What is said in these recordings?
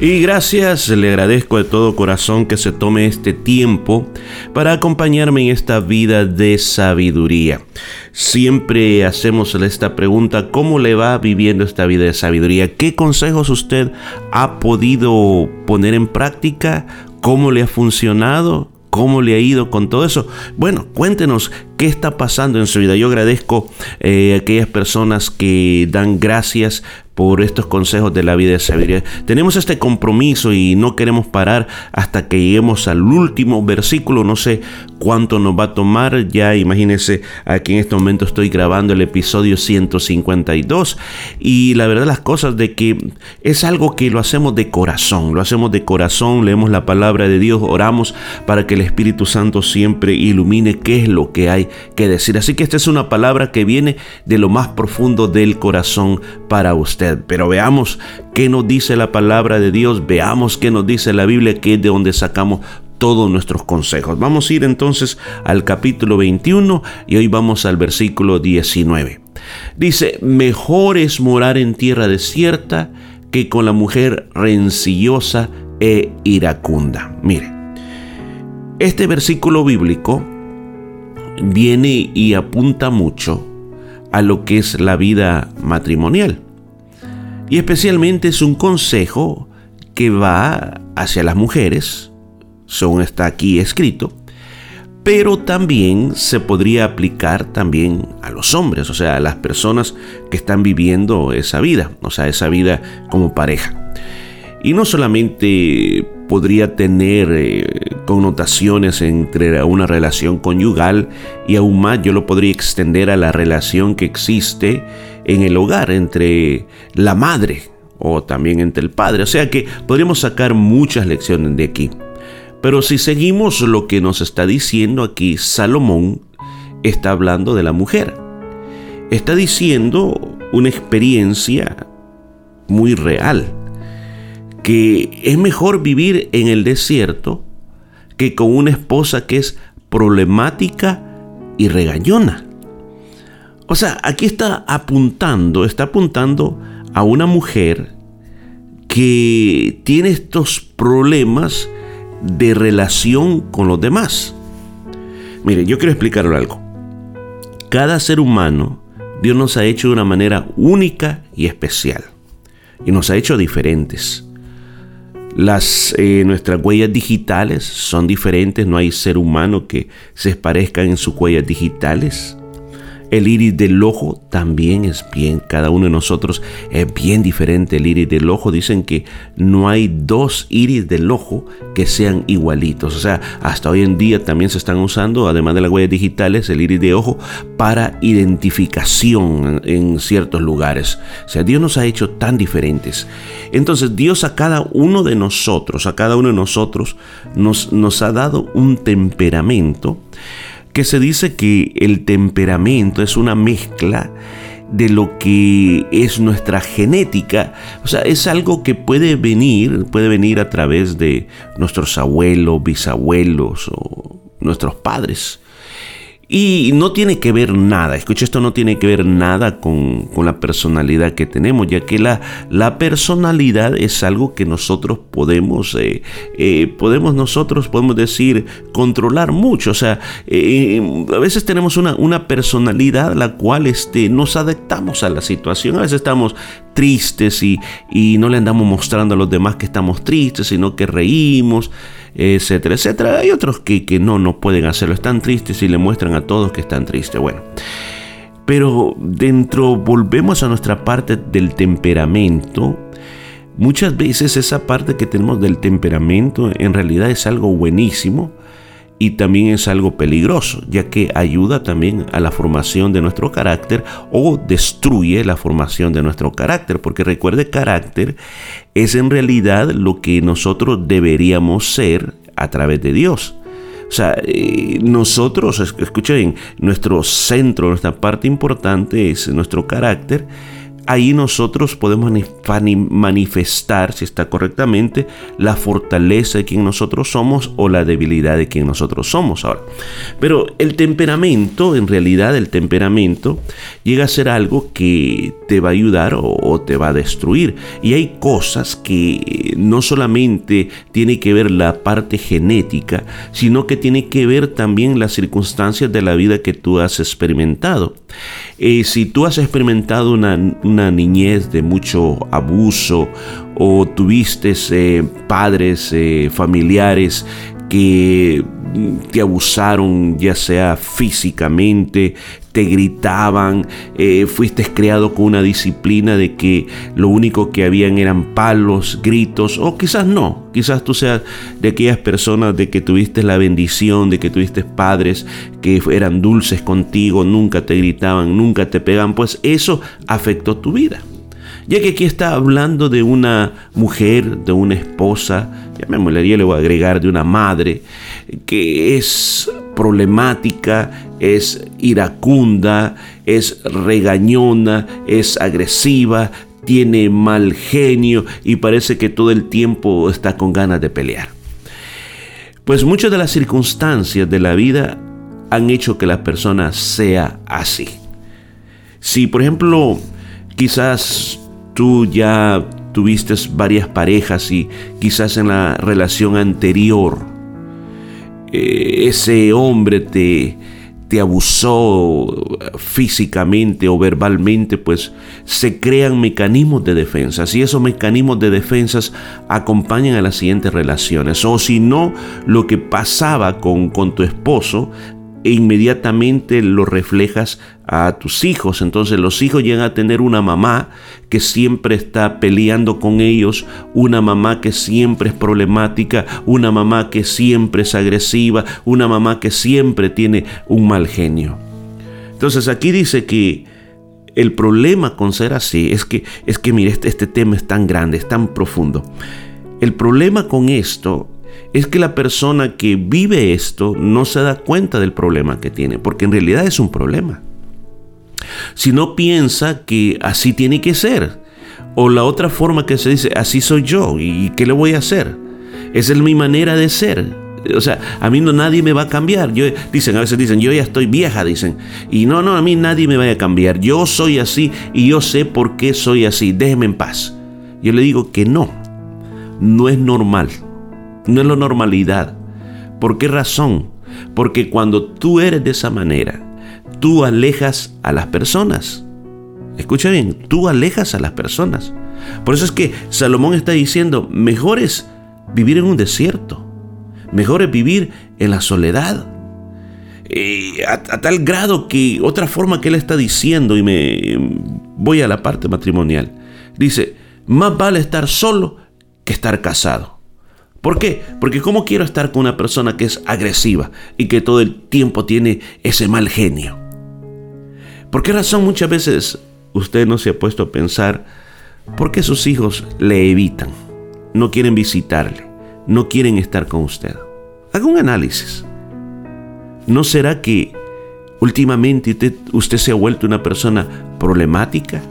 Y gracias, le agradezco de todo corazón que se tome este tiempo para acompañarme en esta vida de sabiduría. Siempre hacemos esta pregunta, ¿cómo le va viviendo esta vida de sabiduría? ¿Qué consejos usted ha podido poner en práctica? ¿Cómo le ha funcionado? ¿Cómo le ha ido con todo eso? Bueno, cuéntenos qué está pasando en su vida. Yo agradezco eh, a aquellas personas que dan gracias por estos consejos de la vida de sabiduría. Tenemos este compromiso y no queremos parar hasta que lleguemos al último versículo. No sé cuánto nos va a tomar. Ya imagínense, aquí en este momento estoy grabando el episodio 152 y la verdad las cosas de que es algo que lo hacemos de corazón. Lo hacemos de corazón, leemos la palabra de Dios, oramos para que el Espíritu Santo siempre ilumine qué es lo que hay que decir. Así que esta es una palabra que viene de lo más profundo del corazón para usted. Pero veamos qué nos dice la palabra de Dios, veamos qué nos dice la Biblia, que es de donde sacamos todos nuestros consejos. Vamos a ir entonces al capítulo 21 y hoy vamos al versículo 19. Dice, mejor es morar en tierra desierta que con la mujer rencillosa e iracunda. Mire, este versículo bíblico viene y apunta mucho a lo que es la vida matrimonial. Y especialmente es un consejo que va hacia las mujeres, según está aquí escrito, pero también se podría aplicar también a los hombres, o sea, a las personas que están viviendo esa vida, o sea, esa vida como pareja. Y no solamente podría tener eh, connotaciones entre una relación conyugal y aún más yo lo podría extender a la relación que existe en el hogar entre la madre o también entre el padre. O sea que podríamos sacar muchas lecciones de aquí. Pero si seguimos lo que nos está diciendo aquí, Salomón está hablando de la mujer. Está diciendo una experiencia muy real, que es mejor vivir en el desierto que con una esposa que es problemática y regañona. O sea, aquí está apuntando, está apuntando a una mujer que tiene estos problemas de relación con los demás. Mire, yo quiero explicarle algo. Cada ser humano, Dios nos ha hecho de una manera única y especial. Y nos ha hecho diferentes. Las, eh, nuestras huellas digitales son diferentes, no hay ser humano que se parezca en sus huellas digitales. El iris del ojo también es bien, cada uno de nosotros es bien diferente el iris del ojo. Dicen que no hay dos iris del ojo que sean igualitos. O sea, hasta hoy en día también se están usando, además de las huellas digitales, el iris de ojo para identificación en ciertos lugares. O sea, Dios nos ha hecho tan diferentes. Entonces Dios a cada uno de nosotros, a cada uno de nosotros nos, nos ha dado un temperamento que se dice que el temperamento es una mezcla de lo que es nuestra genética. O sea, es algo que puede venir, puede venir a través de nuestros abuelos, bisabuelos o nuestros padres. Y no tiene que ver nada, escucha, esto no tiene que ver nada con, la personalidad que tenemos, ya que la, la, personalidad es algo que nosotros podemos, eh, eh, podemos nosotros, podemos decir, controlar mucho. O sea, eh, a veces tenemos una, una personalidad la cual este, nos adaptamos a la situación. A veces estamos tristes y, y no le andamos mostrando a los demás que estamos tristes, sino que reímos etcétera, etcétera. Hay otros que, que no, no pueden hacerlo, están tristes y le muestran a todos que están tristes. Bueno, pero dentro, volvemos a nuestra parte del temperamento. Muchas veces esa parte que tenemos del temperamento en realidad es algo buenísimo y también es algo peligroso, ya que ayuda también a la formación de nuestro carácter o destruye la formación de nuestro carácter, porque recuerde, carácter es en realidad lo que nosotros deberíamos ser a través de Dios. O sea, eh, nosotros, escuchen, nuestro centro, nuestra parte importante es nuestro carácter ahí nosotros podemos manifestar, si está correctamente, la fortaleza de quien nosotros somos o la debilidad de quien nosotros somos ahora. Pero el temperamento, en realidad el temperamento, llega a ser algo que te va a ayudar o, te va a destruir. Y hay cosas que no solamente tiene que ver la parte genética, sino que tiene que ver también las circunstancias de la vida que tú has experimentado. Eh, si tú has experimentado una niñez de mucho abuso o tuviste eh, padres, eh, familiares que te abusaron ya sea físicamente, te gritaban, eh, fuiste creado con una disciplina de que lo único que habían eran palos, gritos, o quizás no, quizás tú seas de aquellas personas de que tuviste la bendición, de que tuviste padres que eran dulces contigo, nunca te gritaban, nunca te pegan, pues eso afectó tu vida. Ya que aquí está hablando de una mujer, de una esposa, me molaría le voy a agregar de una madre, que es problemática, es iracunda, es regañona, es agresiva, tiene mal genio y parece que todo el tiempo está con ganas de pelear. Pues muchas de las circunstancias de la vida han hecho que la persona sea así. Si por ejemplo quizás tú ya tuviste varias parejas y quizás en la relación anterior eh, ese hombre te, te abusó físicamente o verbalmente, pues se crean mecanismos de defensa. Y esos mecanismos de defensa acompañan a las siguientes relaciones. O si no, lo que pasaba con, con tu esposo e inmediatamente lo reflejas a tus hijos. Entonces los hijos llegan a tener una mamá que siempre está peleando con ellos, una mamá que siempre es problemática, una mamá que siempre es agresiva, una mamá que siempre tiene un mal genio. Entonces aquí dice que el problema con ser así es que, es que mire, este, este tema es tan grande, es tan profundo. El problema con esto es que la persona que vive esto no se da cuenta del problema que tiene, porque en realidad es un problema. Si no piensa que así tiene que ser, o la otra forma que se dice, así soy yo, ¿y qué le voy a hacer? Esa es mi manera de ser. O sea, a mí no nadie me va a cambiar. Yo, dicen, a veces dicen, yo ya estoy vieja, dicen. Y no, no, a mí nadie me va a cambiar. Yo soy así y yo sé por qué soy así. Déjeme en paz. Yo le digo que no, no es normal no es la normalidad. ¿Por qué razón? Porque cuando tú eres de esa manera, tú alejas a las personas. Escucha bien, tú alejas a las personas. Por eso es que Salomón está diciendo, mejor es vivir en un desierto, mejor es vivir en la soledad. a, a, tal grado que otra forma que él está diciendo, y me voy a la parte matrimonial, dice, más vale estar solo que estar casado. ¿Por qué? Porque ¿cómo quiero estar con una persona que es agresiva y que todo el tiempo tiene ese mal genio? ¿Por qué razón muchas veces usted no se ha puesto a pensar por qué sus hijos le evitan, no quieren visitarle, no quieren estar con usted? Haga un análisis. ¿No será que últimamente usted, usted se ha vuelto una persona problemática?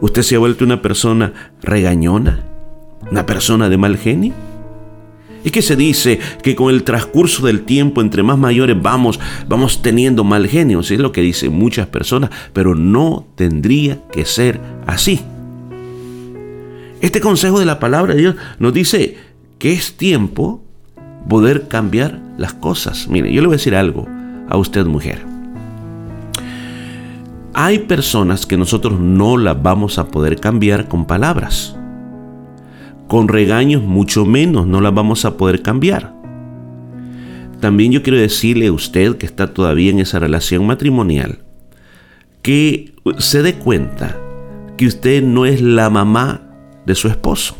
¿Usted se ha vuelto una persona regañona? ¿Una persona de mal genio? ¿Y qué se dice? Que con el transcurso del tiempo, entre más mayores vamos, vamos teniendo mal genio. es lo que dicen muchas personas, pero no tendría que ser así. Este consejo de la palabra de Dios nos dice que es tiempo poder cambiar las cosas. Mire, yo le voy a decir algo a usted mujer. Hay personas que nosotros no las vamos a poder cambiar con palabras con regaños mucho menos, no las vamos a poder cambiar. También yo quiero decirle a usted que está todavía en esa relación matrimonial, que se dé cuenta que usted no es la mamá de su esposo.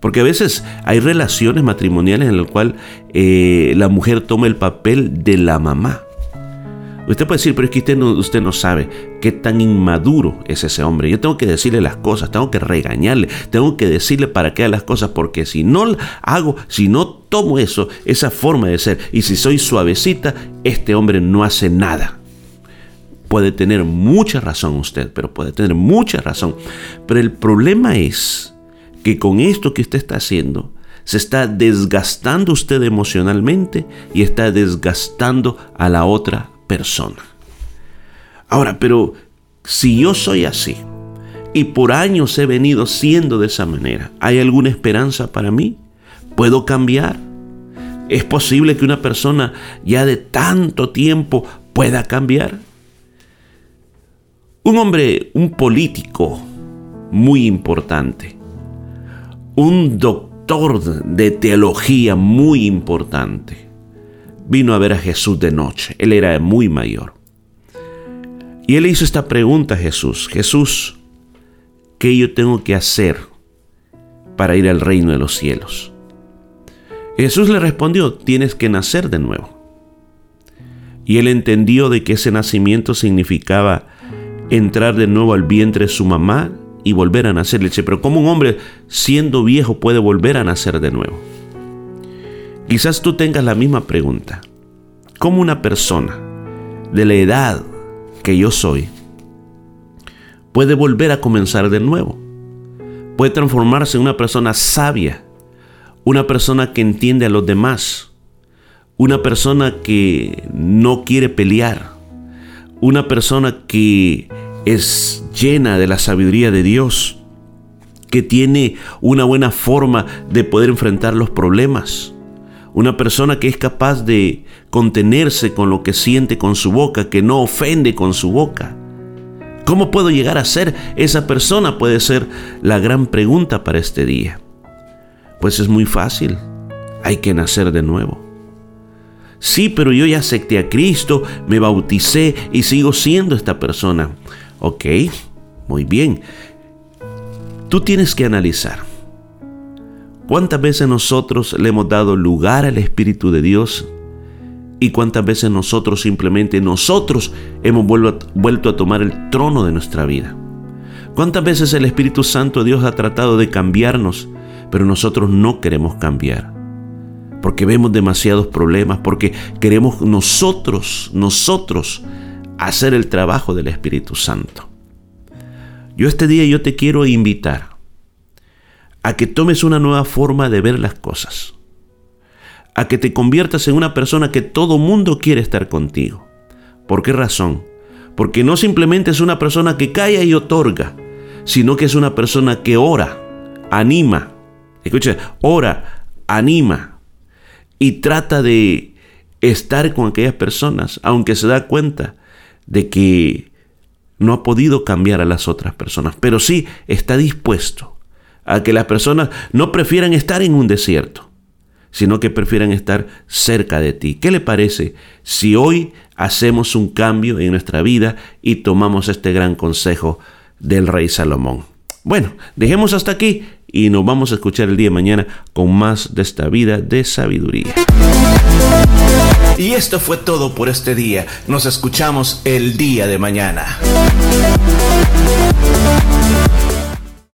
Porque a veces hay relaciones matrimoniales en las cuales eh, la mujer toma el papel de la mamá. Usted puede decir, pero es que usted no, sabe qué tan inmaduro es ese hombre. Yo tengo que decirle las cosas, tengo que regañarle, tengo que decirle para qué haga las cosas, porque si no hago, si no tomo eso, esa forma de ser, y si soy suavecita, este hombre no hace nada. Puede tener mucha razón usted, pero puede tener mucha razón. Pero el problema es que con esto que usted está haciendo, se está desgastando usted emocionalmente y está desgastando a la otra persona. Ahora, pero si yo soy así y por años he venido siendo de esa manera, ¿hay alguna esperanza para mí? ¿Puedo cambiar? ¿Es posible que una persona ya de tanto tiempo pueda cambiar? Un hombre, un político muy importante, un doctor de teología muy importante, vino a ver a Jesús de noche. Él era muy mayor. Y él hizo esta pregunta a Jesús. Jesús, ¿qué yo tengo que hacer para ir al reino de los cielos? Jesús le respondió, tienes que nacer de nuevo. Y él entendió de que ese nacimiento significaba entrar de nuevo al vientre de su mamá y volver a nacer. Le pero ¿cómo un hombre siendo viejo puede volver a nacer de nuevo? Quizás tú tengas la misma pregunta. ¿Cómo una persona de la edad que yo soy puede volver a comenzar de nuevo? Puede transformarse en una persona sabia, una persona que entiende a los demás, una persona que no quiere pelear, una persona que es llena de la sabiduría de Dios, que tiene una buena forma de poder enfrentar los problemas una persona que es capaz de contenerse con lo que siente con su boca, que no ofende con su boca. ¿Cómo puedo llegar a ser esa persona? Puede ser la gran pregunta para este día. Pues es muy fácil. Hay que nacer de nuevo. Sí, pero yo ya acepté a Cristo, me bauticé y sigo siendo esta persona. Ok, muy bien. Tú tienes que analizar. ¿Cuántas veces nosotros le hemos dado lugar al Espíritu de Dios? ¿Y cuántas veces nosotros simplemente nosotros hemos vuelto a tomar el trono de nuestra vida? ¿Cuántas veces el Espíritu Santo de Dios ha tratado de cambiarnos, pero nosotros no queremos cambiar? Porque vemos demasiados problemas, porque queremos nosotros, nosotros hacer el trabajo del Espíritu Santo. Yo este día yo te quiero invitar a que tomes una nueva forma de ver las cosas, a que te conviertas en una persona que todo mundo quiere estar contigo. ¿Por qué razón? Porque no simplemente es una persona que calla y otorga, sino que es una persona que ora, anima, escucha, ora, anima y trata de estar con aquellas personas, aunque se da cuenta de que no ha podido cambiar a las otras personas, pero sí está dispuesto a que las personas no prefieran estar en un desierto, sino que prefieran estar cerca de ti. ¿Qué le parece si hoy hacemos un cambio en nuestra vida y tomamos este gran consejo del rey Salomón? Bueno, dejemos hasta aquí y nos vamos a escuchar el día de mañana con más de esta vida de sabiduría. Y esto fue todo por este día. Nos escuchamos el día de mañana.